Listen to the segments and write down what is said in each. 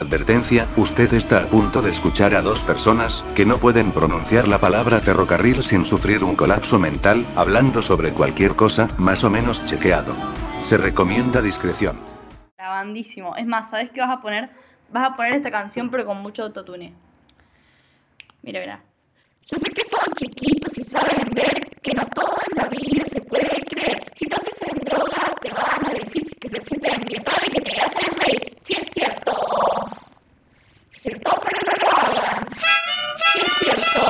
Advertencia, usted está a punto de escuchar a dos personas, que no pueden pronunciar la palabra ferrocarril sin sufrir un colapso mental, hablando sobre cualquier cosa, más o menos chequeado. Se recomienda discreción. Grabandísimo. Es más, ¿sabes qué vas a poner? Vas a poner esta canción pero con mucho autotune. Mira, mira. Yo sé que son chiquitos y saben ver que no todo en la vida se puede creer. Si te ofrecen drogas, te van a decir que se sienten bien padre y que te hacen reír. Si es cierto. Es cierto, pero no lo hagan. Si es cierto.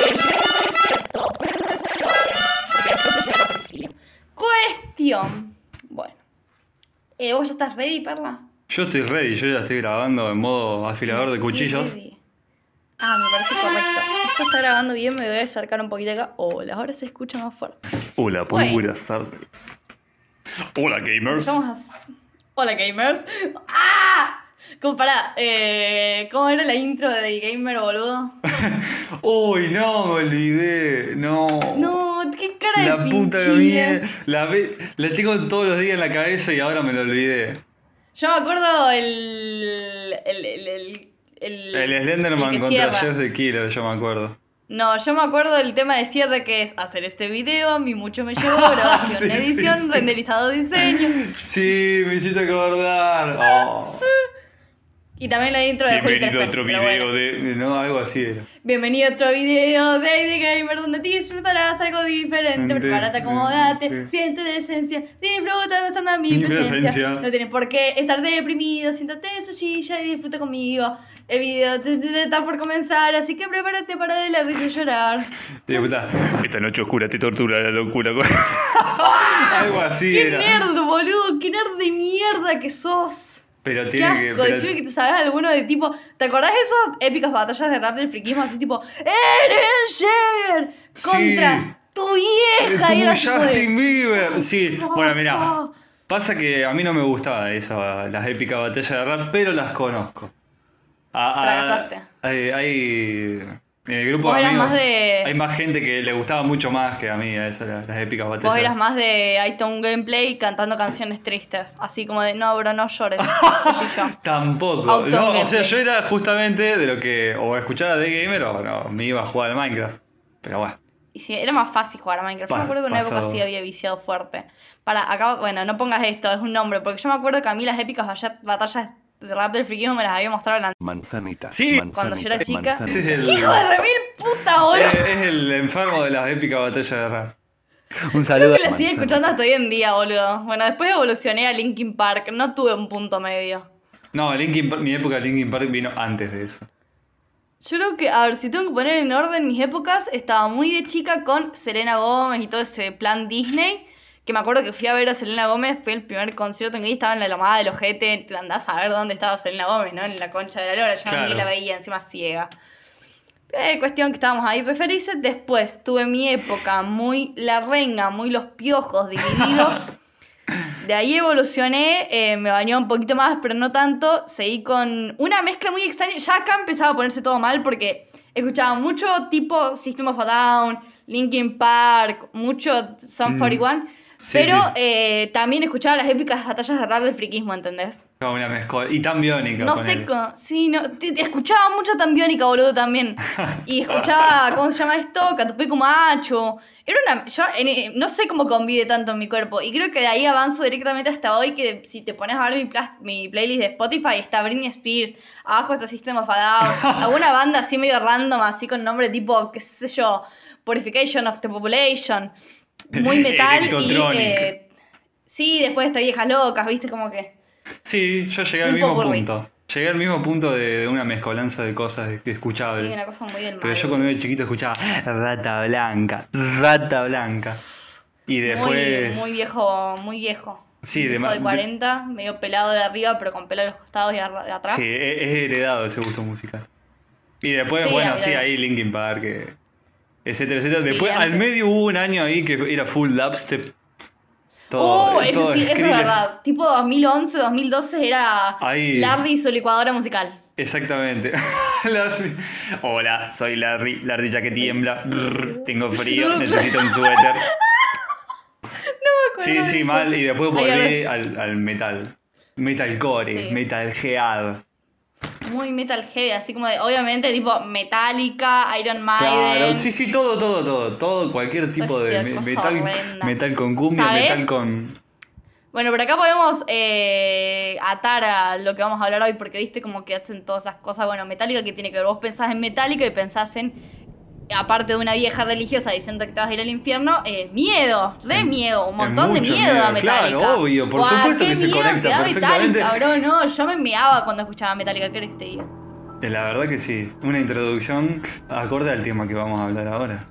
Es verdad, es cierto, pero no se lo hagan. Porque después se llega la policía. Cuestión. Bueno. Eh, ¿Vos ya estás ready, Perla? Yo estoy ready, yo ya estoy grabando en modo afilador de Sí, cuchillos. ready. Ah, me parece correcto. Esto está grabando bien, me voy a acercar un poquito acá. Hola, ahora se escucha más fuerte. Hola, Bueno. buenas tardes. Hola, gamers. Hola, gamers. ¡Ah! Como para, eh, ¿cómo era la intro de The Gamer, boludo? Uy, no, me olvidé. No. No, qué cara de La puta mía. La, ve- la tengo todos los días en la cabeza y ahora me la olvidé. Yo me acuerdo el. El. El. El, el- El Slenderman contra. Jeff the Killer, yo me acuerdo. No, yo me acuerdo del tema de cierre que es hacer este video, a mí mucho me llevó, grabación, Sí, sí, edición, sí. renderizado, diseño. Sí, me hiciste acordar. Oh. Y también la intro de Bienvenido a otro video bueno. de. No, algo así era. Bienvenido a otro video de The Gamer donde disfrutarás algo diferente. De- Prepárate, acomodate, de- siente decencia, disfruta estando en mi, Mi presencia. presencia. No tienes por qué estar deprimido, siéntate en su silla y disfruta conmigo. El video está por comenzar, así que prepárate para de la risa y llorar. Esta noche oscura te tortura la locura. algo así ¡Qué era. nerd, boludo! ¡Qué nerd de mierda que sos! Pero ¡Qué tiene que. asco! pero- Decime que te sabes alguno de tipo. ¿Te acordás de esas épicas batallas de rap del friquismo? Así tipo. ¡Eren! Contra Sí. tu vieja. Y era tipo de- Justin Bieber. Sí, No, bueno, mira. no. Pasa que a mí no me gustaban esas, las épicas batallas de rap, pero las conozco. Fracasaste. Hay, hay- en el grupo de amigos de- hay más gente que le gustaba mucho más que a mí a esas, las, las épicas batallas. Vos eras más de iTunes Gameplay cantando canciones tristes. Así como de, no, bro, no llores. Tampoco. Auto No, o sea, yo era justamente de lo que o escuchaba de gamer o no, me iba a jugar al Minecraft. Pero bueno. Y sí, era más fácil jugar a Minecraft. Yo me acuerdo que en una época sí había viciado fuerte. Para, acá, bueno, no pongas esto, es un nombre. Porque yo me acuerdo que a mí las épicas batallas de rap del friquismo me las había mostrado la... Manzanita. Sí. manzanita, Cuando yo era chica. es el, ¡Qué hijo de remil puta, boludo! es, es el enfermo de las épicas batallas de rap. Un saludo. Creo que la sigo escuchando hasta hoy en día, boludo. Bueno, después evolucioné a Linkin Park. No tuve un punto medio. No, Linkin Park- mi época de Linkin Park vino antes de eso. Yo creo que, a ver, si tengo que poner en orden mis épocas, estaba muy de chica con Selena Gómez y todo ese plan Disney. Que me acuerdo que fui a ver a Selena Gómez, fue el primer concierto en que estaba en la lomada del ojete. Te andás a ver dónde estaba Selena Gómez, ¿no? En la concha de la lora. Yo Claro. ni la veía, encima ciega. Eh, cuestión que estábamos ahí referices. Después tuve mi época muy la renga, muy los piojos divididos. De ahí evolucioné, eh, me bañó un poquito más, pero no tanto. Seguí con una mezcla muy extraña. Ya acá empezaba a ponerse todo mal porque escuchaba mucho tipo System of a Down, Linkin Park, mucho Sum Mm. 41. Sí, pero sí. eh, también escuchaba las épicas batallas de rap del friquismo, ¿entendés? Como una mezcla. Y tan biónica. No sé, co- sí, no, te- te escuchaba mucho Tambiónica, boludo, también. Y escuchaba, ¿cómo se llama esto? Catupecu Macho. Era una, yo en- eh, no sé cómo convive tanto en mi cuerpo. Y creo que de ahí avanzo directamente hasta hoy, que si te pones a ver mi, plas- mi playlist de Spotify, está Britney Spears, abajo está System of a Down, alguna banda así medio random, así con nombre tipo, qué sé yo, Purification of the Population. Muy metal y... Eh, sí, después está Viejas Locas, viste, como que... Sí, yo llegué al mismo punto. Llegué al mismo punto de, de una mezcolanza de cosas Sí, escuchables. una cosa muy del Pero yo cuando era chiquito escuchaba Rata Blanca, Rata Blanca. Y después. Muy, muy viejo, muy viejo. Sí, de de 40, medio pelado de arriba, pero con pelo a los costados y de atrás. Sí, es, es heredado ese gusto musical. Y después, Sí, bueno, sí, ahí Linkin Park, eh, etcétera, etcétera. Después, al medio hubo un año ahí que era full dubstep. Todo, oh, eso todo sí, eso es verdad. Tipo 2011, 2012 era Ahí. Larry y su licuadora musical. Exactamente. Larry. Hola, soy Larry, Larry ya que tiembla. Brr, tengo frío, necesito un suéter. acuerdo Sí, de sí, eso. mal. Y después volví al, al metal. Metalcore, Sí. Muy metal heavy, así como de, obviamente, tipo Metallica, Iron Maiden. Claro, sí, sí, todo, todo, todo. Todo, cualquier tipo de metal, horrenda. metal con cumbia, ¿Sabes? metal con. Bueno, pero acá podemos eh, atar a lo que vamos a hablar hoy, porque viste como que hacen todas esas cosas. Bueno, Metallica, que tiene que ver? Vos pensás en Metallica y pensás en, aparte de una vieja religiosa diciendo que te vas a ir al infierno, eh, miedo, re miedo, un montón de miedo, miedo, a Metallica. claro, obvio, por supuesto qué que se miedo conecta perfectamente. Metallica, bro, no, yo me meaba cuando escuchaba Metallica, ¿qué te diga? Eh, La verdad que sí. Una introducción acorde al tema que vamos a hablar ahora.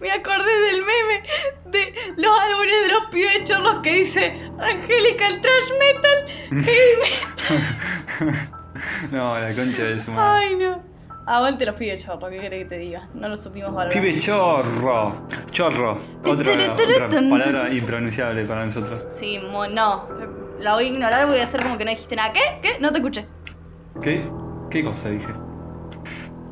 Me acordé del meme de los álbumes de los pibes chorros que dice Angelical Trash Metal, Heavy Metal. No, la concha de su madre. Ay, no. Aguante los pibes chorros, ¿qué querés que te diga? No lo supimos valorar. Pibe chorro. Chorro. Otra, otra palabra impronunciable para nosotros. Sí, mo- no. La voy a ignorar, voy a hacer como que no dijiste nada. ¿Qué? ¿Qué? No te escuché. ¿Qué? ¿Qué cosa dije?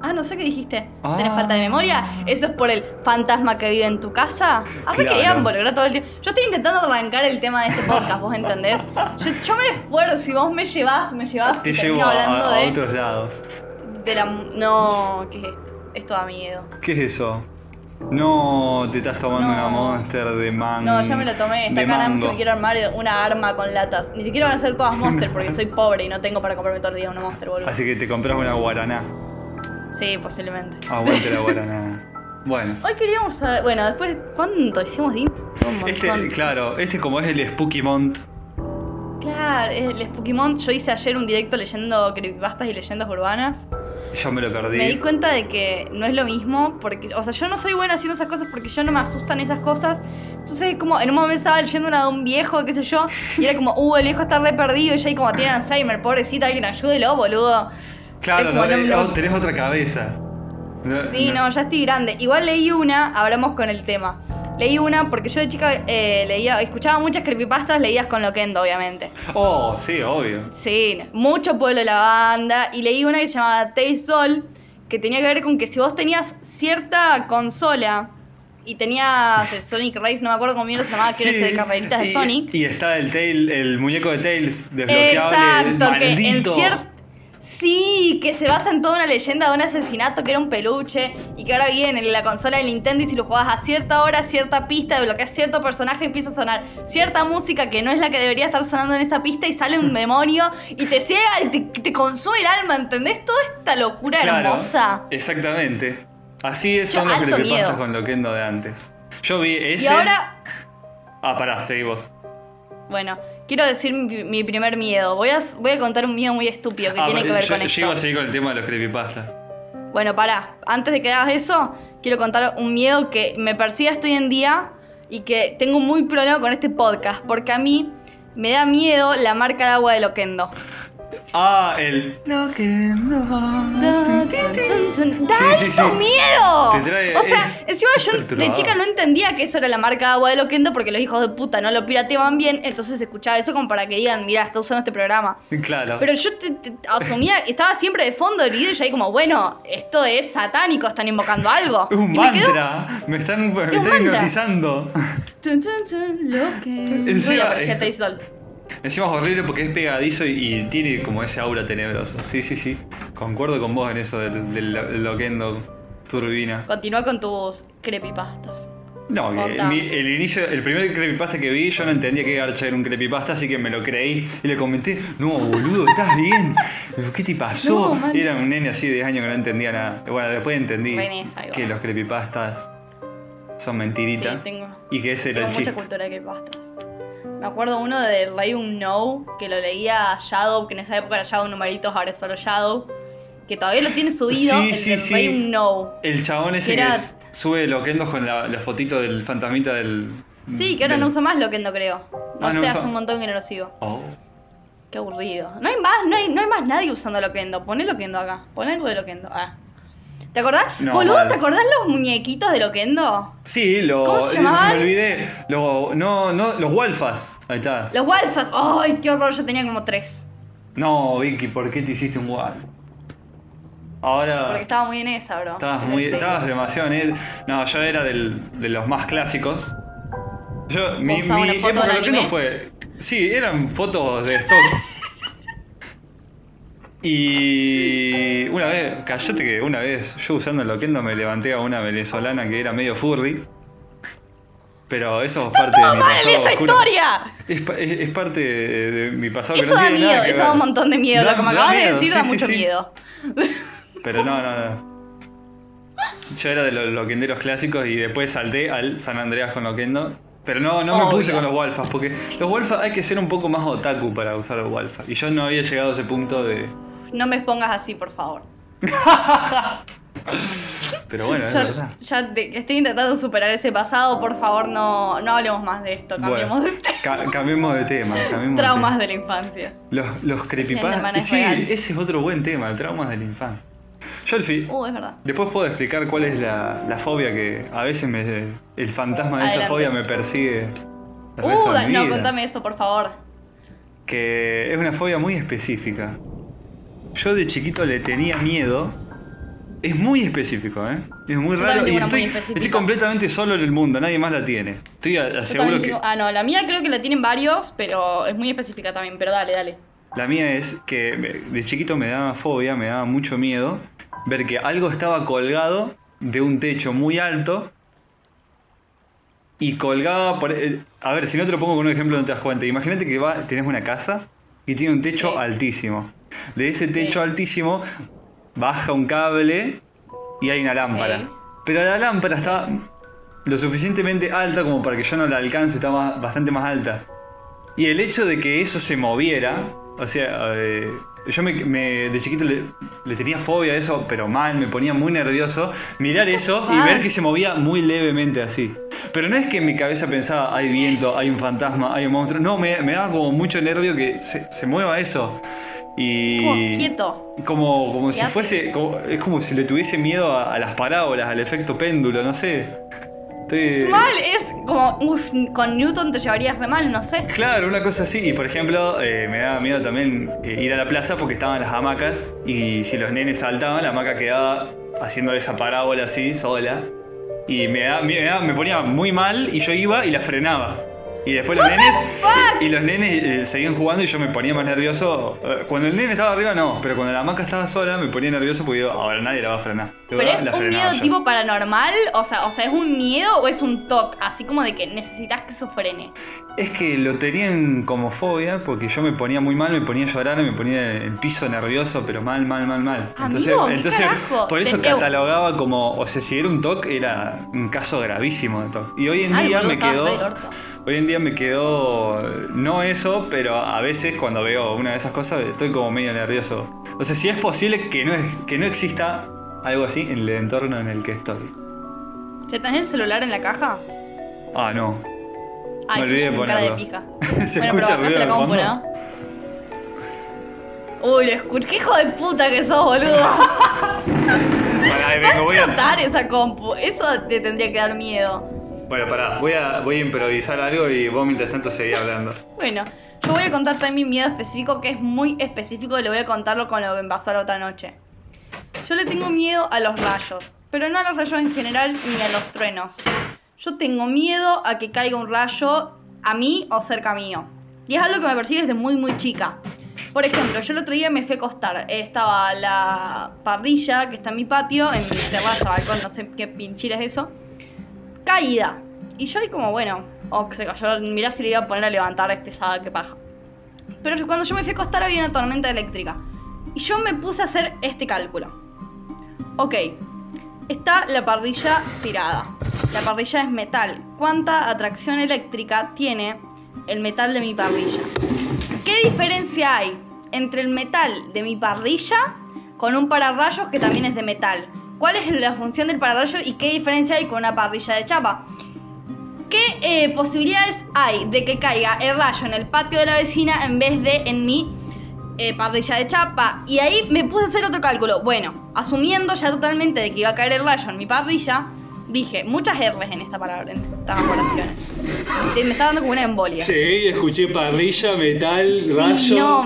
Ah, no sé qué dijiste. Ah. ¿Tenés falta de memoria? ¿Eso es por el fantasma que vive en tu casa? A ver Claro. que boludo todo el tiempo. Yo estoy intentando arrancar el tema de este podcast, ¿vos entendés? Yo, yo me esfuerzo y vos me llevás, me llevás Te y llevo a, hablando a de, otros lados. De la... No, ¿qué es esto? Esto da miedo. ¿Qué es eso? No, te estás tomando No. una monster de mango. No, ya me lo tomé. Está de acá nada más que mango. me quiero armar una arma con latas. Ni siquiera van a ser todas monster porque soy pobre y no tengo para comprarme todo el día una monster, boludo. Así que te compras una guaraná. Sí, posiblemente. Aguante la guaraná. Bueno. Hoy queríamos saber. Bueno, después, ¿cuánto hicimos de intro? Un Este, claro, este como es el Spooky Mont. Claro, el Spooky Yo hice ayer un directo leyendo creepypastas y leyendas urbanas. Yo me lo perdí. Me di cuenta de que no es lo mismo, porque, o sea, yo no soy buena haciendo esas cosas porque yo no me asustan esas cosas. Entonces, como en un momento estaba leyendo una de un viejo, qué sé yo, y era como, uh, el viejo está re perdido, y ya ahí como tiene Alzheimer, pobrecito, alguien ayúdelo, boludo. Claro, no, como, no, no. oh, tenés otra cabeza. Sí, no, ya estoy grande. Igual leí una, hablamos con el tema. Leí una porque yo de chica eh, leía, escuchaba muchas creepypastas, leías con Loquendo, obviamente. Oh, sí, obvio. Sí, mucho pueblo de la banda. Y leí una que se llamaba Taste Sol, que tenía que ver con que si vos tenías cierta consola y tenías el Sonic Race, no me acuerdo cómo bien se llamaba, que Sí, de carreritas de y- Sonic. Y está el tail, el muñeco de Tails desbloqueable. Exacto, que en cierto. Sí, que se basa en toda una leyenda de un asesinato que era un peluche y que ahora viene en la consola de Nintendo y si lo jugás a cierta hora, cierta pista, desbloqueas cierto personaje, empieza a sonar cierta música que no es la que debería estar sonando en esa pista y sale un demonio y te ciega y te, te consume el alma, ¿entendés? Toda esta locura Claro, hermosa. Exactamente. Así es, Yo, son los alto creepypastas miedo. con Loquendo de antes. Yo vi ese. Y ahora, Ah, pará, seguí vos. bueno, quiero decir mi, mi primer miedo. Voy a, voy a contar un miedo muy estúpido que Ah, tiene que ver yo, con yo esto. iba a seguir con el tema de los creepypastas. Bueno, pará. Antes de que hagas eso, quiero contar un miedo que me persigue hasta hoy en día y que tengo muy problema con este podcast. Porque a mí me da miedo la marca de agua de Loquendo. Ah, el. Loquendo. ¡Da Sí, sí, miedo! Te trae- o sea, es encima yo de chica no entendía que eso era la marca de agua de Loquendo porque los hijos de puta no lo pirateaban bien. Entonces escuchaba eso como para que digan, mira, está usando este programa. Claro. Pero yo te- te- asumía, estaba siempre de fondo del video y yo ahí como, bueno, esto es satánico, están invocando algo. Es un Y me quedó- mantra. Me están, me un están mantra. hipnotizando. Tun, tun, tun, lo que... Encima- Uy, aparecía Taisol. Encima es horrible porque es pegadizo y, y tiene como ese aura tenebroso. Sí, sí, sí. Concuerdo con vos en eso del, del, del Loquendo turbina. Continúa con tus creepypastas. No, mi- el inicio, el primer creepypasta que vi, yo no entendía que Garcha era un creepypasta, así que me lo creí y le comenté, no, boludo, ¿estás bien? ¿Qué te pasó? No, era un nene así de 10 años que no entendía nada. Bueno, después entendí esa, que los creepypastas son Sí, mentiritas tengo, y que ese era el mucha chiste. cultura de creepypastas. Me acuerdo uno de Rey Un No, que lo leía Shadow, que en esa época era Shadow numeritos, ahora es solo Shadow. Que todavía lo tiene subido, Sí, el sí, sí. Rey Un No. El chabón ese Que que, era- es- sube loquendos con la, la fotito del fantasmita del. Sí, que ahora del- no usa más Loquendo, creo. No Ah, no sé, usa. hace un montón que no lo sigo. Oh. Qué aburrido. No hay más, no hay, no hay más nadie usando Loquendo. Poné Loquendo acá. Poné algo de Loquendo. Ah. ¿Te acordás? No, Boludo, mal. ¿te acordás los muñequitos de Loquendo? Sí, lo. ¿Cómo se eh, llamaban? Me olvidé. Lo, no, no, los Walfas. Ahí está. Los Walfas. ¡Ay, qué horror! Yo tenía como tres. No, Vicky, ¿por qué te hiciste un Walf? Ahora. Porque estaba muy en esa, bro. Estabas muy. Estabas demasiado en él. No, yo era del, de los más clásicos. Yo, mi, mi época loquendo fue. Sí, eran fotos de stock. Y una vez, callate que una vez yo usando el Loquendo me levanté a una venezolana que era medio furry. Pero eso es parte de mi ¡Mal pasado esa oscuro. historia! Es, pa- es- es parte de, de mi pasado Eso que no da tiene miedo, nada eso da un montón de miedo. Da- Lo que me da acabas de decir sí, da sí, mucho sí. miedo. Pero no, no, no. Yo era de los loquenderos clásicos y después salté al San Andreas con Loquendo. Pero no, no me puse con los Walfas, porque los Walfas hay que ser un poco más otaku para usar los Walfas. Y yo no había llegado a ese punto de. No me expongas así, por favor. Pero bueno, es Ya, verdad. ya te- estoy intentando superar ese pasado, por favor, no, no hablemos más de esto. Cambiemos Bueno, de tema. ca- cambiemos de tema. Cambiemos de Traumas tema. de la infancia. Los, los creepypastas. Sí, real. ese es otro buen tema, traumas de la infancia. Yo, Elfi, Uh, es verdad. después puedo explicar cuál es la, la fobia que a veces me, el fantasma de esa fobia me persigue. Uh, de no, vida. contame eso, por favor. que es una fobia muy específica. Yo de chiquito le tenía miedo. Es muy específico, ¿eh? Es muy raro y muy estoy, completamente solo en el mundo, nadie más la tiene. Estoy a- Yo seguro también que tengo- Ah, no, la mía creo que la tienen varios, pero es muy específica también. Pero dale, dale. la mía es que de chiquito me daba fobia, me daba mucho miedo ver que algo estaba colgado de un techo muy alto y colgaba por... eh, A ver, si no te lo pongo con un ejemplo no te das cuenta. Imagínate que va, tenés una casa y tiene un techo Sí. altísimo. De ese techo Sí. altísimo baja un cable y hay una lámpara. Pero la lámpara está lo suficientemente alta como para que yo no la alcance, está más- bastante más alta. Y el hecho de que eso se moviera, o sea, eh, yo me, me- de chiquito le, le tenía fobia a eso, pero mal, me ponía muy nervioso. Mirar eso y ver que se movía muy levemente así. Pero no es que en mi cabeza pensaba, hay viento, hay un fantasma, hay un monstruo. No, me, me daba como mucho nervio que se, se mueva eso. Y. Como quieto. Como, como si hace? fuese. como- es como si le tuviese miedo a, a las parábolas, al efecto péndulo, no sé. Estoy- Mal es como. Uf, con Newton te llevarías re mal, no sé. Claro, una cosa así. Y por ejemplo, eh, me daba miedo también eh, ir a la plaza porque estaban las hamacas. Y si los nenes saltaban, la hamaca quedaba haciendo esa parábola así, sola. Y me, da- me, da- me ponía muy mal y yo iba y la frenaba. Y después los nenes. Y los nenes eh, seguían jugando y yo me ponía más nervioso. Eh, Cuando el nene estaba arriba, no. Pero cuando la hamaca estaba sola, me ponía nervioso porque digo, ahora nadie la va a frenar. Pero es La un miedo yo. tipo paranormal, o sea, o sea, ¿es un miedo o es un toque? Así como de que necesitas que eso frene. Es que lo tenían como fobia porque yo me ponía muy mal, me ponía a llorar, me ponía en el piso nervioso, pero mal, mal, mal, mal. Entonces, Amigo, ¿qué entonces carajo? por eso Te- catalogaba como, o sea, si era un TOC, era un caso gravísimo de TOC. Y hoy en Ay, día boludo, me estabas quedó, re orto. Hoy en día me quedó, no eso, pero a veces cuando veo una de esas cosas estoy como medio nervioso. O sea, si es posible que no, que no exista algo así en el entorno en el que estoy. ¿Te tenés el celular en la caja? Ah, no. Ay, Me olvidé de un cara de ponerlo. pija. Se bueno, escucha ruido la de fondo. ¿no? Uy, lo escuché. ¡Qué hijo de puta que sos, boludo! Pará, ahí vengo, voy a, esa compu. Eso te tendría que dar miedo. Bueno, pará, voy a, voy a improvisar algo y vos mientras tanto seguí hablando. Bueno, yo voy a contar también mi miedo específico, que es muy específico y lo voy a contarlo con lo que me pasó la otra noche. Yo le tengo miedo a los rayos, pero no a los rayos en general ni a los truenos. Yo tengo miedo a que caiga un rayo a mí o cerca mío. Y es algo que me persigue desde muy, muy chica. Por ejemplo, yo el otro día me fui a acostar. Eh, Estaba la parrilla que está en mi patio, en mi terraza, balcón, no sé qué pinchira es eso caída. Y yo ahí como, bueno, o se cayó, mirá si le iba a poner a levantar, es pesada, qué paja. Pero cuando yo me fui a acostar había una tormenta eléctrica. Y yo me puse a hacer este cálculo. Ok, está la parrilla tirada. La parrilla es metal. ¿Cuánta atracción eléctrica tiene el metal de mi parrilla? ¿Qué diferencia hay entre el metal de mi parrilla con un pararrayos que también es de metal? ¿Cuál es la función del pararrayos y qué diferencia hay con una parrilla de chapa? ¿Qué eh, posibilidades hay de que caiga el rayo en el patio de la vecina en vez de en mi eh, parrilla de chapa? Y ahí me puse a hacer otro cálculo. Bueno, asumiendo ya totalmente de que iba a caer el rayo en mi parrilla, dije muchas R's en esta palabra, en estas oraciones. Me está dando como una embolia. Sí, escuché parrilla, metal, Sí, no,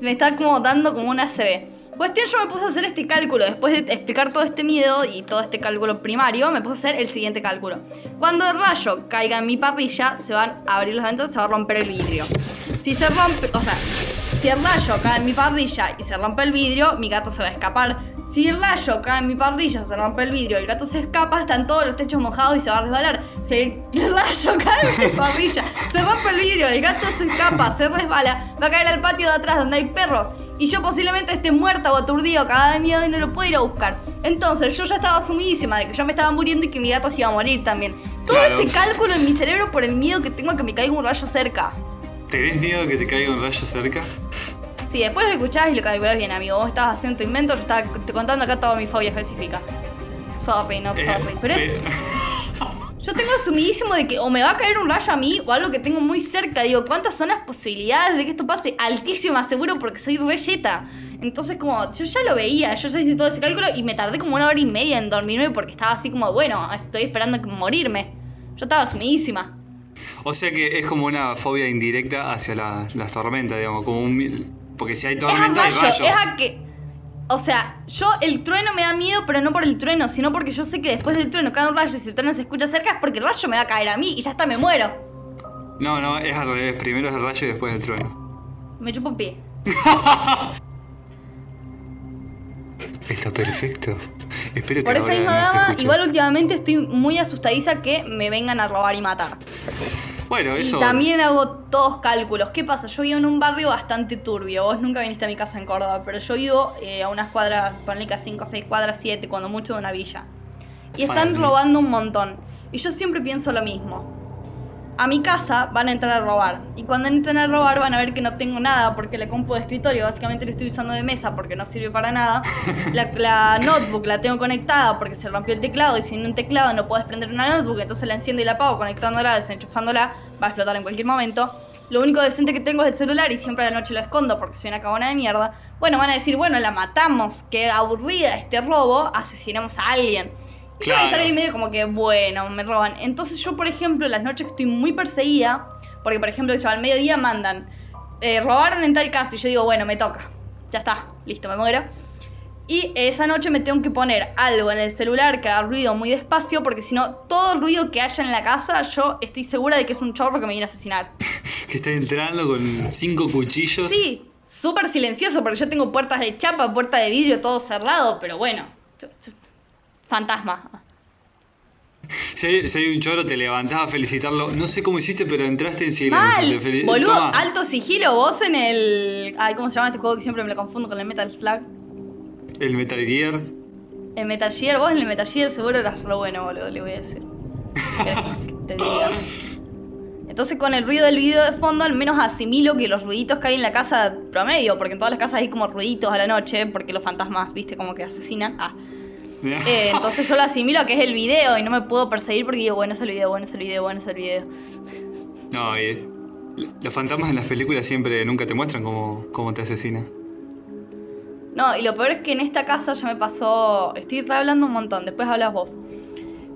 me está como dando como una CB. Cuestión, yo me puse a hacer este cálculo. Después de explicar todo este miedo y todo este cálculo primario, me puse a hacer el siguiente cálculo. Cuando el rayo caiga en mi parrilla, se van a abrir las ventanas, se va a romper el vidrio. Si se rompe, o sea, si el rayo cae en mi parrilla y se rompe el vidrio, mi gato se va a escapar. Si el rayo cae en mi parrilla, se rompe el vidrio, el gato se escapa, están todos los techos mojados y se va a resbalar. Si el rayo cae en mi parrilla, se rompe el vidrio, el gato se escapa, se resbala, va a caer al patio de atrás donde hay perros. Y yo posiblemente esté muerta o aturdido, cagada de miedo y no lo puedo ir a buscar. Entonces yo ya estaba sumidísima de que yo me estaba muriendo y que mi gato se iba a morir también. Todo Claro. ese cálculo en mi cerebro por el miedo que tengo a que me caiga un rayo cerca. ¿Tenés miedo de que te caiga un rayo cerca? Sí, después lo escuchás y lo calculás bien, amigo. Vos estabas haciendo tu invento, yo estaba te contando acá toda mi fobia específica. Sorry, not Eh, sorry. Pero es, pe- yo tengo asumidísimo de que o me va a caer un rayo a mí o algo que tengo muy cerca. Digo, ¿cuántas son las posibilidades de que esto pase? Altísimas, seguro, porque soy reyeta. Entonces, como, yo ya lo veía, yo ya hice todo ese cálculo y me tardé como una hora y media en dormirme porque estaba así como, bueno, estoy esperando morirme. Yo estaba asumidísima. O sea que es como una fobia indirecta hacia la- las tormentas, digamos, como un... Porque si hay Es tormenta hay rayo, rayos. es a que. O sea, yo el trueno me da miedo, pero no por el trueno, sino porque yo sé que después del trueno cae un rayo y si el trueno se escucha cerca es porque el rayo me va a caer a mí y ya está, me muero. No, no, es al revés. Primero es el rayo y después el trueno. Me chupo un pie. Está perfecto. Espero que Por esa misma dama, igual últimamente estoy muy asustadiza que me vengan a robar y matar. Bueno, eso... Y también hago todos cálculos. ¿Qué pasa? Yo vivo en un barrio bastante turbio. Vos nunca viniste a mi casa en Córdoba, pero yo vivo eh, a unas cuadras, ponle que 5, 6 cuadras, 7, cuando mucho de una villa. Y están robando un montón. Y yo siempre pienso lo mismo. A mi casa van a entrar a robar. Y cuando entren a robar van a ver que no tengo nada porque la compu de escritorio básicamente la estoy usando de mesa porque no sirve para nada. La, la notebook la tengo conectada porque se rompió el teclado y sin un teclado no puedes prender una notebook, entonces la enciendo y la apago conectándola, desenchufándola, va a explotar en cualquier momento. Lo único decente que tengo es el celular y siempre a la noche lo escondo porque soy una cabona de mierda. Bueno, van a decir, bueno, la matamos, qué aburrida este robo, asesinamos a alguien. Yo voy a estar Claro. ahí medio como que, bueno, me roban. Entonces yo, por ejemplo, las noches que estoy muy perseguida, porque por ejemplo, yo al mediodía mandan, eh, robaron en tal caso y yo digo, bueno, me toca. Ya está, listo, me muero. Y esa noche me tengo que poner algo en el celular que haga ruido muy despacio, porque si no, todo ruido que haya en la casa, yo estoy segura de que es un chorro que me viene a asesinar. Que está entrando con cinco cuchillos. Sí, súper silencioso, porque yo tengo puertas de chapa, puerta de vidrio, todo cerrado, pero bueno. Fantasma. Si hay, si hay un choro, te levantás a felicitarlo. No sé cómo hiciste, pero entraste en silencio. Mal, boludo, Toma. alto sigilo, vos en el... Ay, ¿cómo se llama este juego que siempre me lo confundo con el Metal Slug? El Metal Gear. El Metal Gear, vos en el Metal Gear seguro eras re bueno, boludo, le voy a decir. Te diga. Entonces con el ruido del video de fondo al menos asimilo que los ruiditos que hay en la casa promedio, porque en todas las casas hay como ruiditos a la noche, porque los fantasmas, viste, como que asesinan. Ah. Eh, entonces yo lo asimilo a que es el video y no me puedo perseguir porque digo, bueno es el video, bueno es el video, bueno es el video. No, eh, los fantasmas en las películas siempre nunca te muestran cómo, cómo te asesinan. No, y lo peor es que en esta casa ya me pasó. Estoy hablando un montón, después hablas vos.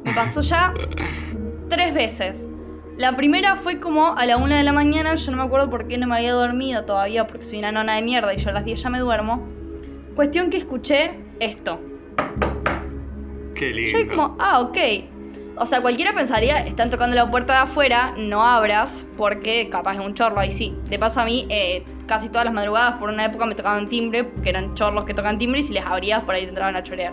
Me pasó ya tres veces. La primera fue como a la una de la mañana, yo no me acuerdo por qué no me había dormido todavía, porque soy una nona de mierda y yo a las 10 ya me duermo. Cuestión que escuché esto. Qué Yo lindo. como, ah, ok. O sea, cualquiera pensaría, están tocando la puerta de afuera, no abras, porque capaz es un chorro ahí sí. De paso a mí, eh, casi todas las madrugadas por una época me tocaban timbre, que eran chorros que tocan timbre, y si les abrías por ahí te entraban a chorear.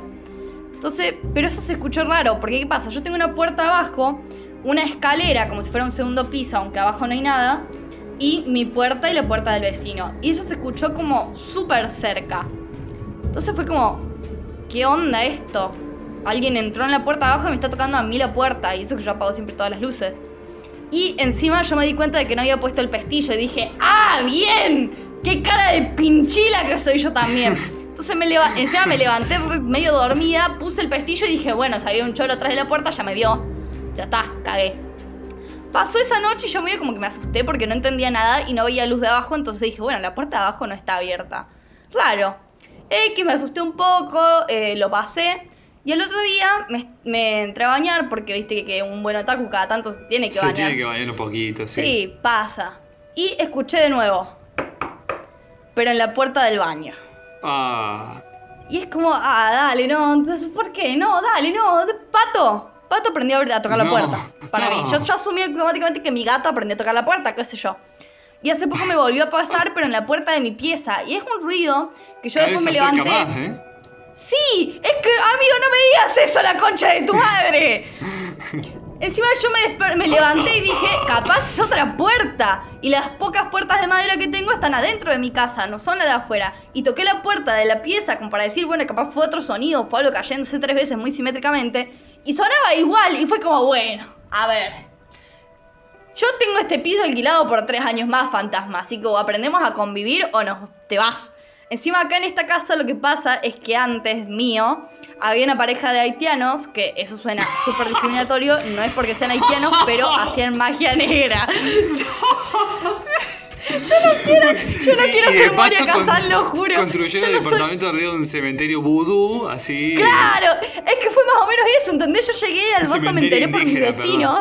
Entonces, pero eso se escuchó raro, porque ¿qué pasa? Yo tengo una puerta abajo, una escalera como si fuera un segundo piso, aunque abajo no hay nada, y mi puerta y la puerta del vecino. Y eso se escuchó como súper cerca. Entonces fue como, ¿qué onda esto? Alguien entró en la puerta abajo y me está tocando a mí la puerta. Y eso que yo apago siempre todas las luces. Y encima yo me di cuenta de que no había puesto el pestillo. Y dije, ¡ah, bien! ¡Qué cara de pinchila que soy yo también! Entonces me encima me levanté medio dormida, puse el pestillo y dije, bueno, si había un choro atrás de la puerta, ya me vio. Ya está, cagué. Pasó esa noche y yo medio como que me asusté porque no entendía nada y no veía luz de abajo. Entonces dije, bueno, la puerta de abajo no está abierta. Raro. X, me asusté un poco, eh, lo pasé. Y el otro día me, me entré a bañar porque viste que, que un buen otaku cada tanto se tiene que Se bañar. tiene que bañar un poquito, sí. Sí, pasa. Y escuché de nuevo. Pero en la puerta del baño. Ah. Y es como, ah, dale, no, entonces, ¿por qué? No, dale, no, Pato. Pato aprendió a tocar la No, puerta. Para no. mí. Yo, yo asumí automáticamente que mi gato aprendió a tocar la puerta, qué sé yo. Y hace poco me volvió a pasar, pero en la puerta de mi pieza. Y es un ruido que yo Cada después me se levanté. más, ¿eh? Sí, es que, amigo, no me digas eso, la concha de tu madre. Encima yo me, levanté y dije, capaz es otra puerta. Y las pocas puertas de madera que tengo están adentro de mi casa, no son las de afuera. Y toqué la puerta de la pieza como para decir, bueno, capaz fue otro sonido, fue algo cayéndose tres veces muy simétricamente. Y sonaba igual, y fue como, bueno, a ver. Yo tengo este piso alquilado por tres años más, fantasma, así que o aprendemos a convivir o no, te vas. Encima acá en esta casa lo que pasa es que antes mío había una pareja de haitianos, que eso suena súper discriminatorio, no es porque sean haitianos, pero hacían magia negra. yo no quiero, yo no quiero de ser Moria Casal, lo juro. Construyeron el no soy- departamento arriba de un cementerio vudú, así. Claro, es que fue más o menos eso, ¿entendés? Yo llegué al barco, me enteré por mis perdón.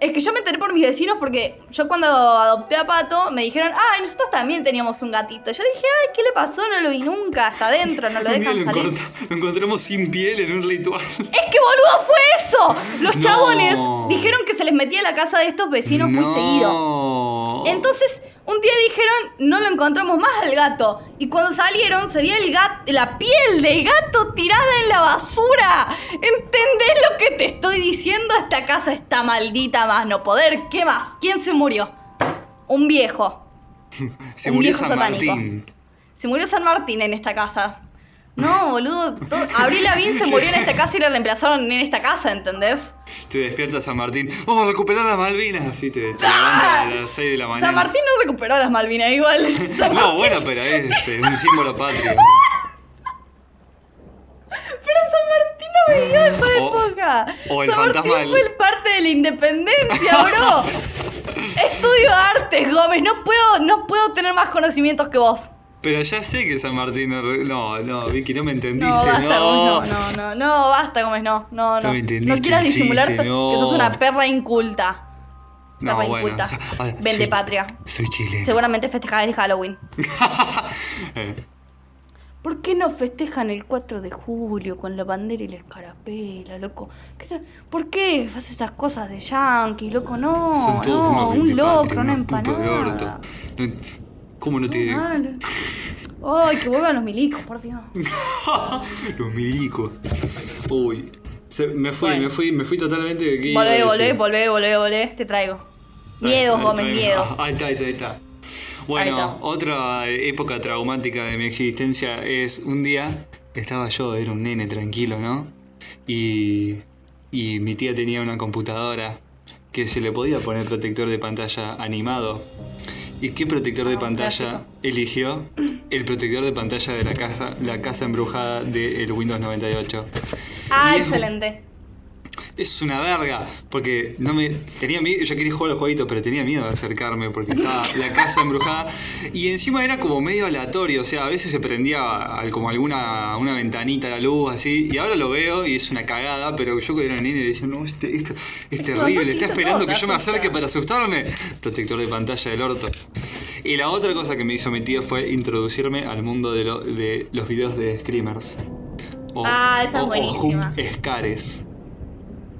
Es que yo me enteré por mis vecinos porque yo cuando adopté a Pato me dijeron, ay, nosotros también teníamos un gatito. Yo le dije, ay, ¿qué le pasó? No lo vi nunca, está adentro, no lo dejan lo, salir. encontra- lo encontramos sin piel en un ritual. Es que boludo fue eso. Los No. chabones les metía a la casa de estos vecinos muy seguido. Entonces, un día dijeron, no lo encontramos más al gato. Y cuando salieron, se veía el gato, la piel del gato tirada en la basura. ¿Entendés lo que te estoy diciendo? Esta casa está maldita más no poder. ¿Qué más? ¿Quién se murió? Un viejo. Se un murió viejo San satánico. Martín. Se murió San Martín en esta casa. No, boludo. todo- Abril Lavín se murió en esta casa y la reemplazaron en esta casa, ¿entendés? Te despierta San Martín. Vamos a recuperar las Malvinas. Así te, te ¡Ah! levanta a las 6 de la mañana. San Martín no recuperó las Malvinas igual. No, bueno, pero es, es un símbolo patrio. Pero San Martín no vivió esa O- época. o el San fantasma Martín del- fue el parte de la independencia, bro. Estudio artes, Gómez. No puedo, no puedo tener más conocimientos que vos. Pero ya sé que San Martín no. No, no, Vicky, no me entendiste. No, basta, no. Gómez. No, no, no, no, basta, Gómez. No, no, no. No entendiste quieras el disimular chiste, que no. sos una perra inculta. No, Perra bueno. inculta. ahora, Vende soy- patria. Soy chileno. Seguramente festejás el Halloween. Eh, ¿Por qué no festejan el 4 de julio con la bandera y la escarapela, loco? ¿Qué? ¿Por qué haces esas cosas de yankee, loco? No, son todos no, un locro, una empanada. No- ¿Cómo no te.? Malo. Ay, que vuelvan los milicos, por Dios. Los milicos. Uy. Se- me fui, Bueno. me fui, me fui totalmente de aquí. Volvé, volvé, volvé, volvé, volvé. Te traigo. Miedos, Gómez, miedos. ah, Ahí está, ahí está, ahí está. Bueno, Ahí está. otra época traumática de mi existencia es un día estaba yo, era un nene tranquilo, ¿no? Y, y mi tía tenía una computadora que se le podía poner protector de pantalla animado. ¿Y qué protector de pantalla eligió? El protector de pantalla de la casa, la casa embrujada del Windows 98. Ah, Y excelente. Es una verga, porque no me tenía miedo, yo quería jugar al jueguito, pero tenía miedo de acercarme porque estaba la casa embrujada y encima era como medio aleatorio, o sea, a veces se prendía como alguna una ventanita la luz así y ahora lo veo y es una cagada, pero yo cuando era nene decía, "No, este, esto es terrible, está esperando que yo me acerque para asustarme." Protector de pantalla del orto. Y la otra cosa que me hizo mi tía fue introducirme al mundo de, lo- de los videos de screamers. O, Ah, esa es o- buenísima. scares.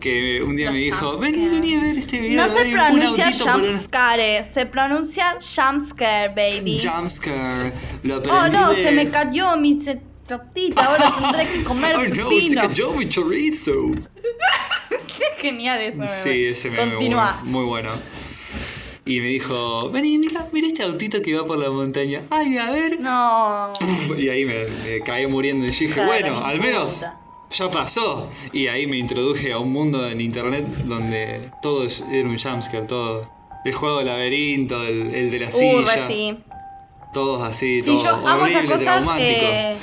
Que un día Los me dijo, jumpscare. vení, vení a ver este video. No se pronuncia por un- jumpscare, se pronuncia jumpscare, baby. Jumpscare. Lo Oh no, de- se me cayó mi tortita, ahora tendré que comer Oh no, se cayó mi chorizo. Es genial eso. Sí, ese meme Continúa. muy, muy bueno. Y me dijo, vení, mira, mira este autito que va por la montaña. Ay, a ver. No. Y ahí me, me caí muriendo y dije, bueno, al menos puta. Ya pasó. Y ahí me introduje a un mundo en internet donde todo es- era un jumpscare, todo. El juego del laberinto, el, el de la Uh, silla. sí. Todos así, Sí, yo amo esas horrible, cosas. eh,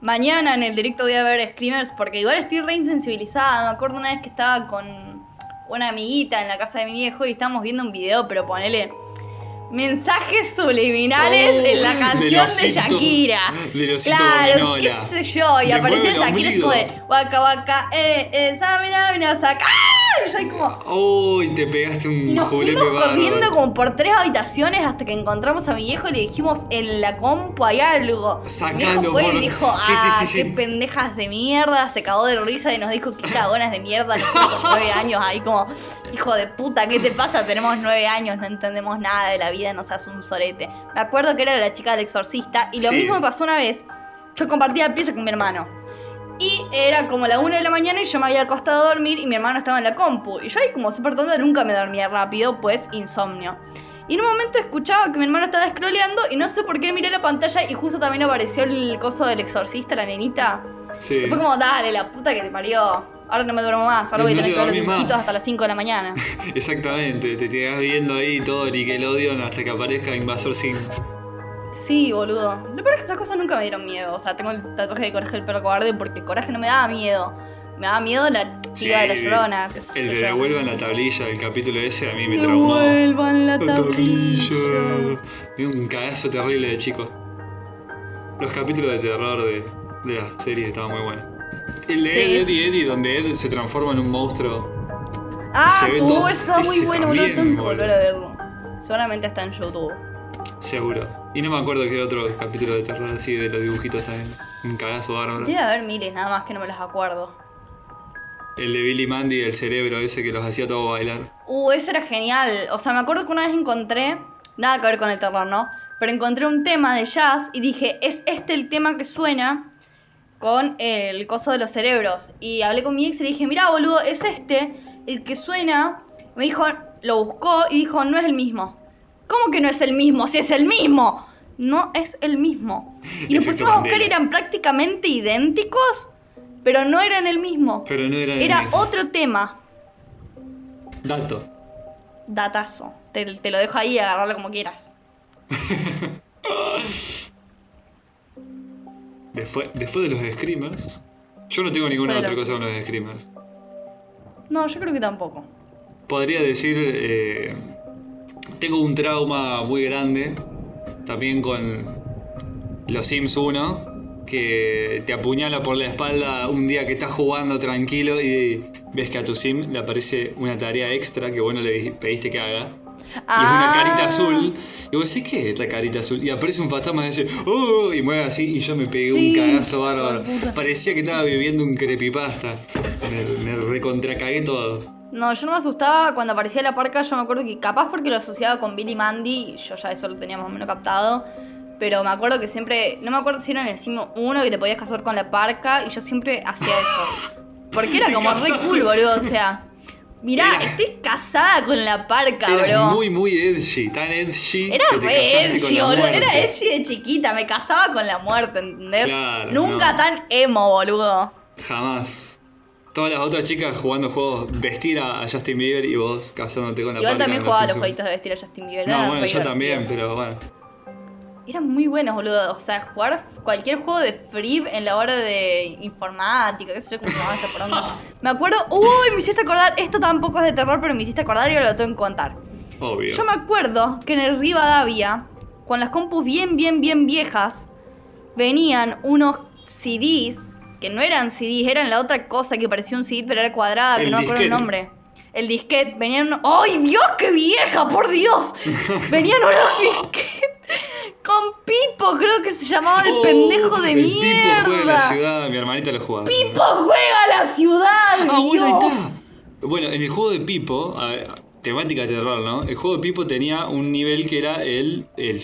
mañana en el directo voy a ver Screamers porque igual estoy re insensibilizada. Me acuerdo una vez que estaba con una amiguita en la casa de mi viejo y estábamos viendo un video, pero ponele mensajes subliminales Oh, en la del canción de osito- Shakira. osito claro, qué sé yo. Y aparecía Shakira es como de waka waka, eh, eh, samina, mina, saca. ¡Ah! Y yo y como. Uy, te pegaste Y un nos julepe fuimos corriendo como por tres habitaciones hasta que encontramos a mi viejo y le dijimos en la compu hay algo. Mi Sacalo viejo fue por- y dijo, sí, ah, sí, sí. qué pendejas de mierda, se cagó de risa y nos dijo qué cagonas de mierda, nosotros nueve años ahí como, hijo de puta, ¿qué te pasa? Tenemos nueve años, no entendemos nada de la vida, no seas un sorete. Me acuerdo que era la chica del exorcista y lo mismo me pasó una vez, yo compartía pieza con mi hermano. Y era como la una de la mañana y yo me había acostado a dormir y mi hermano estaba en la compu. Y yo ahí como súper tonta nunca me dormía rápido, pues insomnio. Y en un momento escuchaba que mi hermano estaba scrolleando y no sé por qué miré la pantalla y justo también apareció el coso del exorcista, la nenita. Sí. Y fue como, dale, la puta que te parió. Ahora no me duermo más, ahora voy a tener te que ver más. dibujitos hasta las 5 de la mañana. Exactamente, te quedás viendo ahí todo Nickelodeon hasta que aparezca Invasor Sim. Sí, boludo. Lo peor es que esas cosas nunca me dieron miedo. O sea, tengo el tatuaje de coraje del perro cobarde porque el coraje no me daba miedo. Me daba miedo la chica de la llorona. el de devuelvan la tablilla del capítulo ese a mí me traumó. Devuelvan la La tablilla. dio un cagazo terrible de chico. Los capítulos de terror de, de la serie estaban muy buenos. El de Sí, Eddie Eddie, donde Ed se transforma en un monstruo. Ah, eso está muy bueno, boludo. Tengo que volver a verlo. Seguramente está en YouTube. Seguro. Y no me acuerdo qué otro capítulo de terror así de los dibujitos también. Un cagazo bárbaro. Debe haber miles, nada más que no me los acuerdo. El de Billy Mandy, el cerebro ese que los hacía todo bailar. Uh, ese era genial. O sea, me acuerdo que una vez encontré. Nada que ver con el terror, ¿no? Pero encontré un tema de jazz y dije, es este el tema que suena con el coso de los cerebros. Y hablé con mi ex y le dije, mira, boludo, es este el que suena. Me dijo, lo buscó y dijo, no es el mismo. ¿Cómo que no es el mismo? Si es el mismo. No es el mismo. Y nos pusimos a buscar y eran prácticamente idénticos, pero no eran el mismo. Pero no era el Era mismo. otro tema. Dato. Datazo. Te, te lo dejo ahí, agarrarlo como quieras. Después, después de los Screamers. Yo no tengo ninguna otra cosa con los Screamers. No, yo creo que tampoco. Podría decir. eh, tengo un trauma muy grande. También con los Sims 1. Que te apuñala por la espalda un día que estás jugando tranquilo y ves que a tu Sim le aparece una tarea extra que vos no le di- pediste que haga. Y es una Ah. carita azul. Y vos decís, ¿qué es esta carita azul? Y aparece un fantasma y dice, ¡Oh! Y mueve así. Y yo me pegué un cagazo bárbaro. Parecía que estaba viviendo un creepypasta. Me, me recontracagué todo. No, yo no me asustaba cuando aparecía la parca. Yo me acuerdo que capaz porque lo asociaba con Billy Mandy. Yo ya eso lo tenía más o menos captado. Pero me acuerdo que siempre. No me acuerdo si era en el Sim 1 que te podías casar con la parca. Y yo siempre hacía eso. Porque era como re cool, boludo. O sea. Mirá, Era- estoy casada con la parca, Eras bro. muy, muy edgy. Tan edgy. Era que te re edgy, boludo. Era edgy de chiquita. Me casaba con la muerte, ¿entendés? Claro, Nunca no. tan emo, boludo. Jamás. Todas las otras chicas jugando juegos vestir a a Justin Bieber y vos casándote con la Igual también jugaba los jueguitos de vestir a Justin Bieber. No, bueno, yo también, pero bueno. Eran muy buenos, boludo. O sea, jugar cualquier juego de Free en la hora de informática, qué sé yo, cómo se esta poronga. Me acuerdo. Uy, me hiciste acordar. Esto tampoco es de terror, pero me hiciste acordar y ahora lo tengo que contar. Obvio. Yo me acuerdo que en el Rivadavia, con las compus bien, bien, bien viejas, venían unos CDs, que no eran CDs, eran la otra cosa que parecía un CD, pero era cuadrada, que El no me acuerdo el nombre. El disquete, venían. ¡Ay, Dios, qué vieja, por Dios! Venían unos disquetes con Pipo, creo que se llamaba el Oh, pendejo de el mierda. Pipo juega en la ciudad, mi hermanita lo jugaba. Pipo juega a la ciudad, Ah, bueno, ahí está. Bueno, en el juego de Pipo, a ver, temática de terror, ¿no? El juego de Pipo tenía un nivel que era el, el,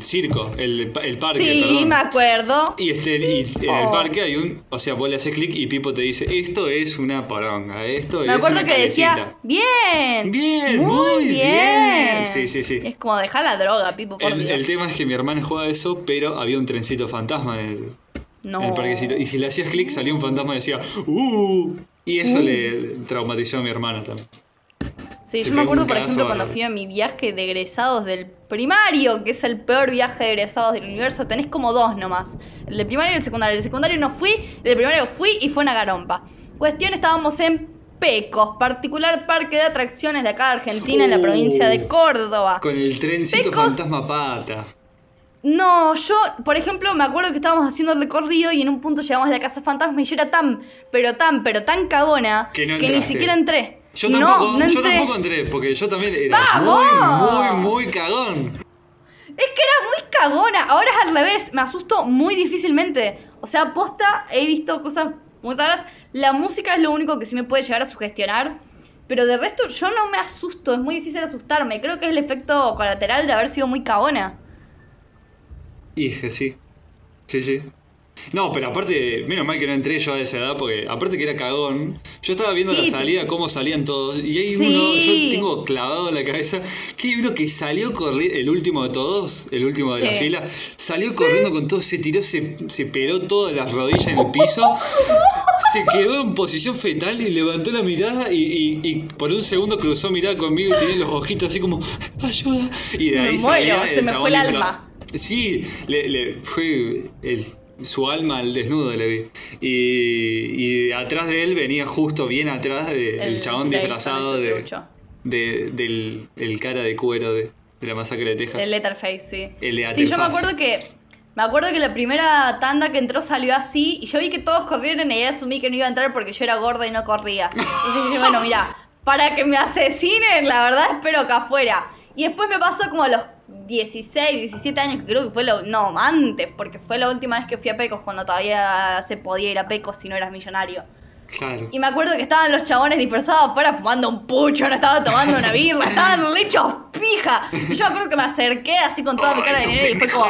circo, el, el parque, Sí, perdón. me acuerdo. Y, este, y en el Oh. parque hay un. O sea, vos le haces clic y Pipo te dice: Esto es una poronga, esto Me es acuerdo una que decía, calecita". bien, Bien, muy bien. Sí, sí, sí. Es como dejar la droga, Pipo, por El, Dios. el tema es que mi hermana juega eso, pero había un trencito fantasma en el, No. en el parquecito. Y si le hacías clic, salía un fantasma y decía: ¡Uh! Y eso le traumatizó a mi hermana también. Sí, yo me acuerdo, por ejemplo, cuando fui a mi viaje de egresados del primario, que es el peor viaje de egresados del universo. Tenés como dos nomás. El de primario y el secundario. El de secundario no fui, el de primario fui y fue una garompa. Cuestión, estábamos en Pecos, particular parque de atracciones de acá de Argentina, en la provincia de Córdoba. Con el trencito Pecos. fantasma pata. No, yo, por ejemplo, me acuerdo que estábamos haciendo el recorrido y en un punto llegamos a la casa fantasma y yo era tan, pero tan, pero tan cagona Que no ni siquiera entré. Yo tampoco, no yo tampoco entré, porque yo también era ¡Vamos! muy, muy, muy cagón. Es que era muy cagona. Ahora es al revés. Me asusto muy difícilmente. O sea, posta, he visto cosas muy raras. La música es lo único que sí me puede llegar a sugestionar. Pero de resto, yo no me asusto. Es muy difícil asustarme. Creo que es el efecto colateral de haber sido muy cagona. Y es que sí. Sí, sí. No, pero aparte, menos mal que no entré yo a esa edad, porque aparte que era cagón, yo estaba viendo Sí, la salida, cómo salían todos, y hay Sí. uno, yo tengo clavado en la cabeza, que hay uno que salió corriendo, el último de todos, el último de la fila, salió corriendo con todo, se tiró, se, se peló todas las rodillas en el piso, se quedó en posición fetal y levantó la mirada y, y- y por un segundo cruzó mirada conmigo y tenía los ojitos así como, ayuda, y de Me ahí muero, salía, se me chabón fue el alma. Sí, le, le fue el, su alma al desnudo le vi. Y, y atrás de él venía justo bien atrás de, el, chabón disfrazado de, de- del el cara de cuero de, la masacre de Texas. El Letterface, sí. El de Sí, yo me acuerdo que. Me acuerdo que la primera tanda que entró salió así y yo vi que todos corrieron y asumí que no iba a entrar porque yo era gorda y no corría. Entonces dije, bueno, mira, para que me asesinen, la verdad espero acá afuera. Y después me pasó como a los 16, 17 años, que creo que fue lo. No, antes, porque fue la última vez que fui a Pecos cuando todavía se podía ir a Pecos si no eras millonario. Claro. Y me acuerdo que estaban los chabones dispersados afuera fumando un pucho, no estaban tomando una birra, estaban lechos pija. Y yo me acuerdo que me acerqué así con toda mi cara de nene y fue como.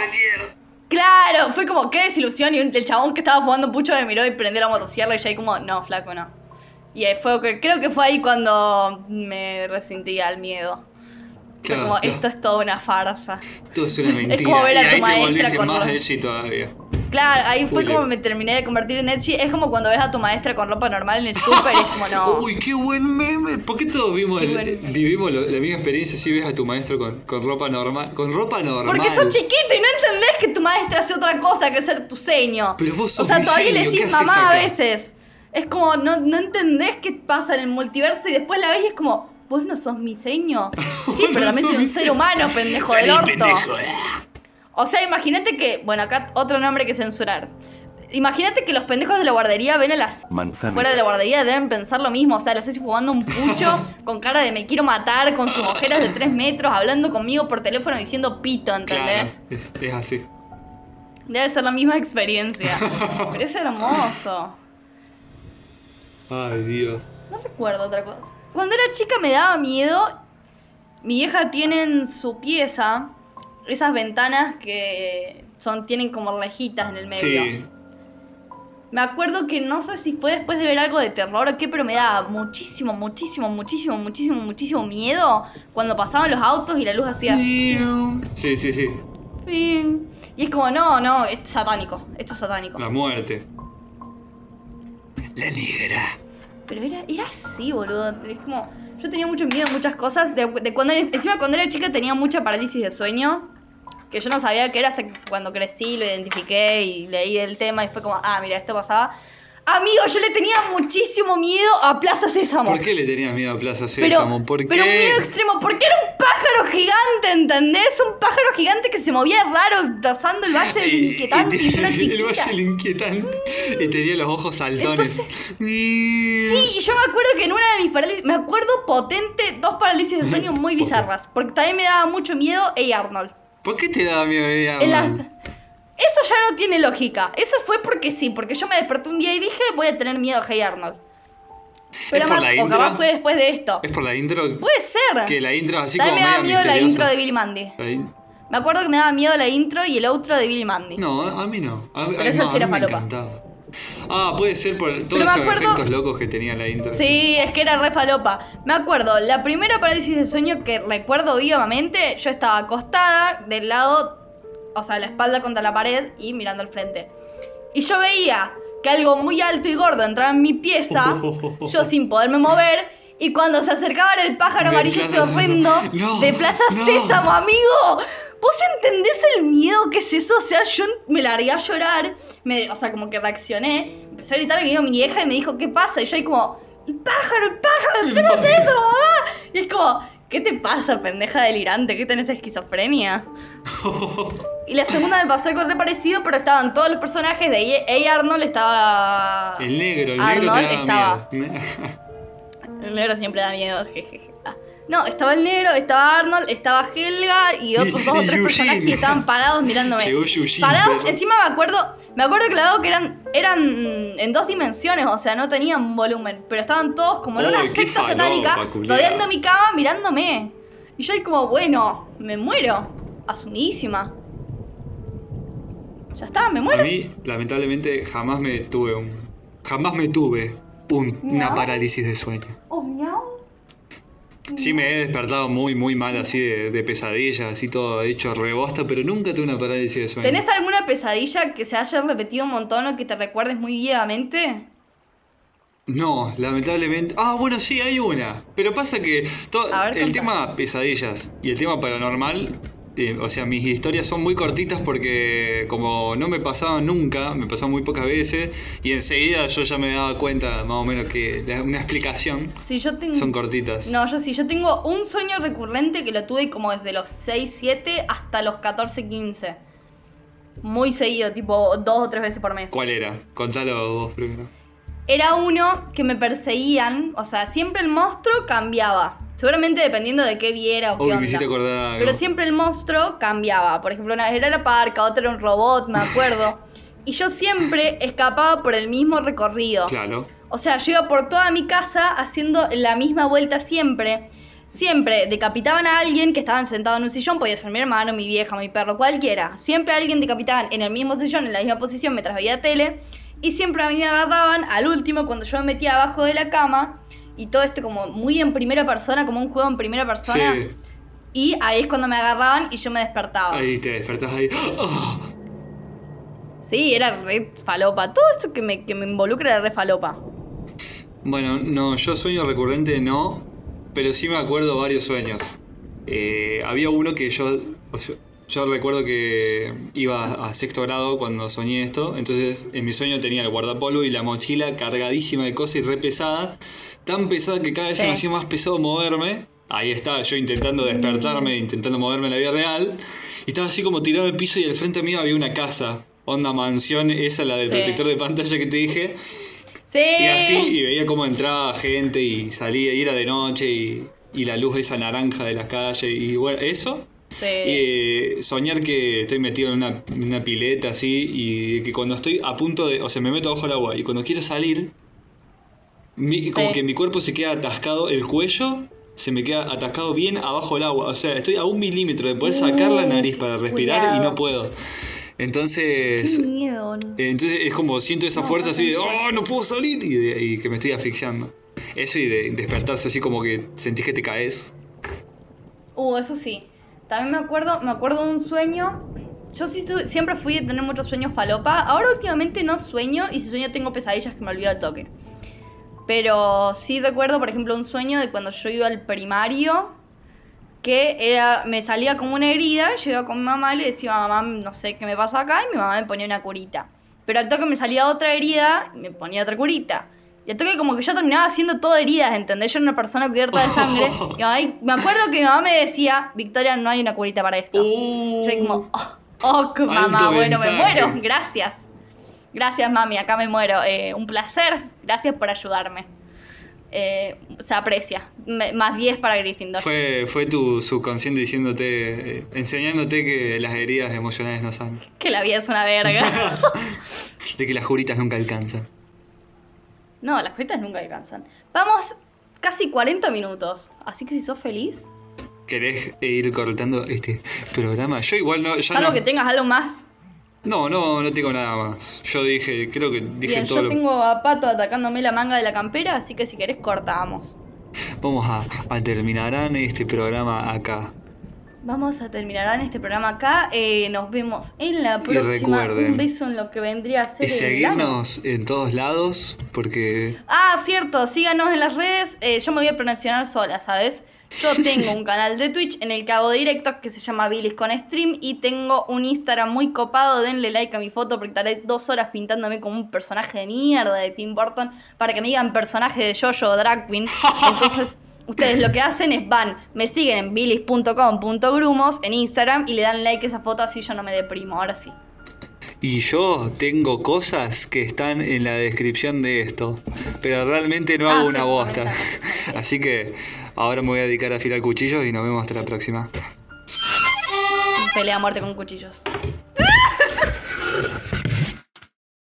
Claro, fue como qué desilusión. Y el chabón que estaba fumando un pucho me miró y prendió la motosierra y yo ahí como, no, flaco, no. Y fue, creo que fue ahí cuando me resentía el miedo. Claro, como, esto es toda una farsa. Todo es una mentira. como ver a tu ahí maestra con más edgy todavía. Claro, ahí fue como me terminé de convertir en edgy. Es como cuando ves a tu maestra con ropa normal en el súper y es como, no. Uy, qué buen meme. ¿Por qué todos vimos el- buen vivimos lo- la misma experiencia si ves a tu maestro con, con ropa normal? Con ropa normal. Porque sos chiquito y no entendés que tu maestra hace otra cosa que ser tu seño. Pero vos sos O sea, todavía le seño, ¿qué decís mamá a veces. Es como, no, no entendés qué pasa en el multiverso y después la ves y es como, vos no sos mi seño. Sí, pero no también soy un ser humano, pendejo del orto. O sea, imagínate que, bueno, acá otro nombre que censurar. Imagínate que los pendejos de la guardería ven a las Manzana. fuera de la guardería deben pensar lo mismo. O sea, la Ceci fumando un pucho con cara de me quiero matar, con sus ojeras de 3 metros, hablando conmigo por teléfono diciendo pito, Claro, ¿entendés? es, es así. Debe ser la misma experiencia. Pero es hermoso. Ay, Dios. No recuerdo otra cosa. Cuando era chica me daba miedo. Mi vieja tiene en su pieza esas ventanas que son tienen como rejitas en el medio. Sí. Me acuerdo que no sé si fue después de ver algo de terror o qué, pero me daba muchísimo, muchísimo, muchísimo, muchísimo, muchísimo miedo cuando pasaban los autos y la luz hacía. Sí, sí, sí. Y es como, no, no, es satánico. Esto es satánico. La muerte. La negra. Pero era, era así, boludo. Es como. Yo tenía mucho miedo en muchas cosas. De, de cuando era- encima, cuando era chica tenía mucha parálisis de sueño. Que yo no sabía qué era hasta que cuando crecí, lo identifiqué y leí el tema y fue como, ah, mira, esto pasaba. Amigo, yo le tenía muchísimo miedo a Plaza Sésamo. ¿Por qué le tenías miedo a Plaza Pero, Sésamo? ¿Por pero un miedo extremo, porque era un pájaro gigante, ¿entendés? Un pájaro gigante que se movía raro, rozando el valle del inquietante y, yo era el chiquita. valle del inquietante. Y tenía los ojos saltones. Sí, y yo me acuerdo que en una de mis parálisis, me acuerdo potente, dos parálisis de sueño muy bizarras, porque también me daba mucho miedo Ey Arnold. ¿Por qué te daba miedo ella? En la-? Eso ya no tiene lógica, eso fue porque sí, porque yo me desperté un día y dije voy a tener miedo a Hey Arnold. Pero ¿Es por más, o capaz fue después de esto. ¿Es por la intro? Puede ser. Que la intro así también como me daba miedo la intro de Billy Mandy. In- Me acuerdo que me daba miedo la intro y el outro de Billy Mandy. No, a mí no. A, Pero a- esa no, sí a era mí me falopa. encantaba. Ah, puede ser por todos esos acuerdo- efectos locos que tenía la intro. Sí, es que era re falopa. Me acuerdo, la primera parálisis de sueño que recuerdo vivamente, yo estaba acostada del lado, o sea, la espalda contra la pared y mirando al frente. Y yo veía que algo muy alto y gordo entraba en mi pieza, yo sin poderme mover, y cuando se acercaba era el pájaro amarillo Plaza horrendo. No, de Plaza no. Sésamo, amigo. ¿Vos entendés el miedo que es eso? O sea, yo me largué a llorar, me, o sea, como que reaccioné, empecé a gritar, y vino mi vieja y me dijo, ¿qué pasa? Y yo ahí como, el pájaro, el pájaro, ¿qué pasa eso, mamá? Y es como, ¿qué te pasa, pendeja delirante? ¿Qué tenés esquizofrenia? Y la segunda me pasó algo re parecido, pero estaban todos los personajes de A. Arnold, estaba... El negro, el Arnold negro te daba estaba- miedo. El negro siempre da miedo, jejeje. No, estaba el negro, estaba Arnold, estaba Helga y otros dos o tres Eugene. personajes que estaban parados mirándome. Llegó Eugene, parados, encima me acuerdo, me acuerdo claro que eran, eran en dos dimensiones, o sea, no tenían volumen, pero estaban todos como en una secta satánica, rodeando mi cama, mirándome. Y yo ahí como, bueno, me muero, asumidísima. Ya está, me A muero. mí, lamentablemente, jamás me tuve un. Jamás me tuve un- una parálisis de sueño. Oh, miau. Sí me he despertado muy, muy mal, así de, de pesadillas, así todo hecho rebosta, pero nunca tuve una parálisis de sueño. ¿Tenés alguna pesadilla que se haya repetido un montón o que te recuerdes muy vivamente? No, lamentablemente. Ah, bueno, sí, hay una. Pero pasa que ver, el contá. tema pesadillas y el tema paranormal, eh, o sea, mis historias son muy cortitas porque como no me pasaban nunca, me pasaban muy pocas veces y enseguida yo ya me daba cuenta más o menos que una explicación Si yo tengo... son cortitas. No, yo sí, yo tengo un sueño recurrente que lo tuve como desde los 6, 7 hasta los 14, 15. Muy seguido, tipo dos o tres veces por mes. ¿Cuál era? Contalo vos primero. Era uno que me perseguían, o sea, siempre el monstruo cambiaba. Seguramente dependiendo de qué viera o qué onda. me hiciste acordar algo. Pero siempre el monstruo cambiaba. Por ejemplo, una vez era la parca, otra era un robot, me acuerdo. y yo siempre escapaba por el mismo recorrido. Claro. O sea, yo iba por toda mi casa haciendo la misma vuelta siempre. Siempre decapitaban a alguien que estaban sentado en un sillón, podía ser mi hermano, mi vieja, mi perro, cualquiera. Siempre a alguien decapitaban en el mismo sillón, en la misma posición mientras veía tele. Y siempre a mí me agarraban al último cuando yo me metía abajo de la cama. Y todo esto como muy en primera persona, como un juego en primera persona. Sí. Y ahí es cuando me agarraban y yo me despertaba. Ahí te despertás ahí. ¡Ah! Sí, era re falopa. Todo eso que me, que me involucra era re falopa. Bueno, no, yo sueño recurrente no, pero sí me acuerdo varios sueños. Eh, había uno que yo, o sea, yo recuerdo que iba a sexto grado cuando soñé esto, entonces en mi sueño tenía el guardapolvo y la mochila cargadísima de cosas y re pesada, tan pesada que cada vez se me hacía más pesado moverme. Ahí estaba yo intentando despertarme, intentando moverme en la vida real, y estaba así como tirado al piso y al frente mío había una casa, onda mansión, esa la del Sí. protector de pantalla que te dije. Sí. Y así, y veía cómo entraba gente y salía, y era de noche, y, y la luz esa naranja de las calles, y bueno, eso. Sí. Eh, soñar que estoy metido en una, una pileta así, y que cuando estoy a punto de. O sea, me meto bajo el agua, y cuando quiero salir, mi- como Sí. que mi cuerpo se queda atascado, el cuello se me queda atascado bien abajo del agua. O sea, estoy a un milímetro de poder sacar la Uh, nariz para respirar y no puedo. Entonces. Qué miedo. Eh, Entonces es como siento esa No, fuerza así de, oh, no puedo salir y, de- y que me estoy asfixiando. Eso y de despertarse así como que sentís que te caes. Uh, eso sí. También me acuerdo, me acuerdo de un sueño. Yo sí siempre fui de tener muchos sueños falopa. Ahora últimamente no sueño y si sueño tengo pesadillas que me olvido al toque. Pero sí recuerdo, por ejemplo, un sueño de cuando yo iba al primario que era me salía como una herida, yo iba con mi mamá y le decía, mamá, no sé qué me pasa acá y mi mamá me ponía una curita. Pero al toque me salía otra herida y me ponía otra curita. Y al toque como que yo terminaba haciendo todo heridas, ¿entendés? Yo era una persona cubierta de sangre. Y ahí- me acuerdo que mi mamá me decía, Victoria, no hay una curita para esto. Yo ahí como, oh, oh, mamá, bueno, me muero, gracias. Gracias, mami, acá me muero. Eh, un placer, gracias por ayudarme. Eh, se aprecia. Me- más 10 para Gryffindor. Fue, fue tu subconsciente diciéndote, eh, enseñándote que las heridas emocionales no sanan. Que la vida es una verga. De que las juritas nunca alcanzan. no, las cuentas nunca alcanzan. Vamos casi 40 minutos. Así que si sos feliz, ¿Querés ir cortando este programa? Yo igual no, ya salvo no. que tengas algo más. No, no, no tengo nada más. Yo dije, creo que dije Bien, todo yo lo tengo a Pato atacándome la manga de la campera, así que si querés cortamos. Vamos a, a terminar este programa acá. Vamos a terminar este programa acá. Eh, nos vemos en la Y próxima. recuerden, Un beso en lo que vendría a ser Y el seguirnos en todos lados, porque Ah, cierto, síganos en las redes. Eh, yo me voy a pronunciar sola, ¿sabes? Yo tengo un canal de Twitch en el que hago directos que se llama Billis con Stream y tengo un Instagram muy copado. Denle like a mi foto porque estaré dos horas pintándome como un personaje de mierda de Tim Burton para que me digan personaje de Jojo o Drag Queen. Entonces, ustedes lo que hacen es van, me siguen en billis.com.grumos en Instagram y le dan like a esa foto así yo no me deprimo. Ahora sí. Y yo tengo cosas que están en la descripción de esto, pero realmente no Ah, hago sí, una bosta. Así que ahora me voy a dedicar a afilar cuchillos y nos vemos hasta la próxima. Pelea a muerte con cuchillos.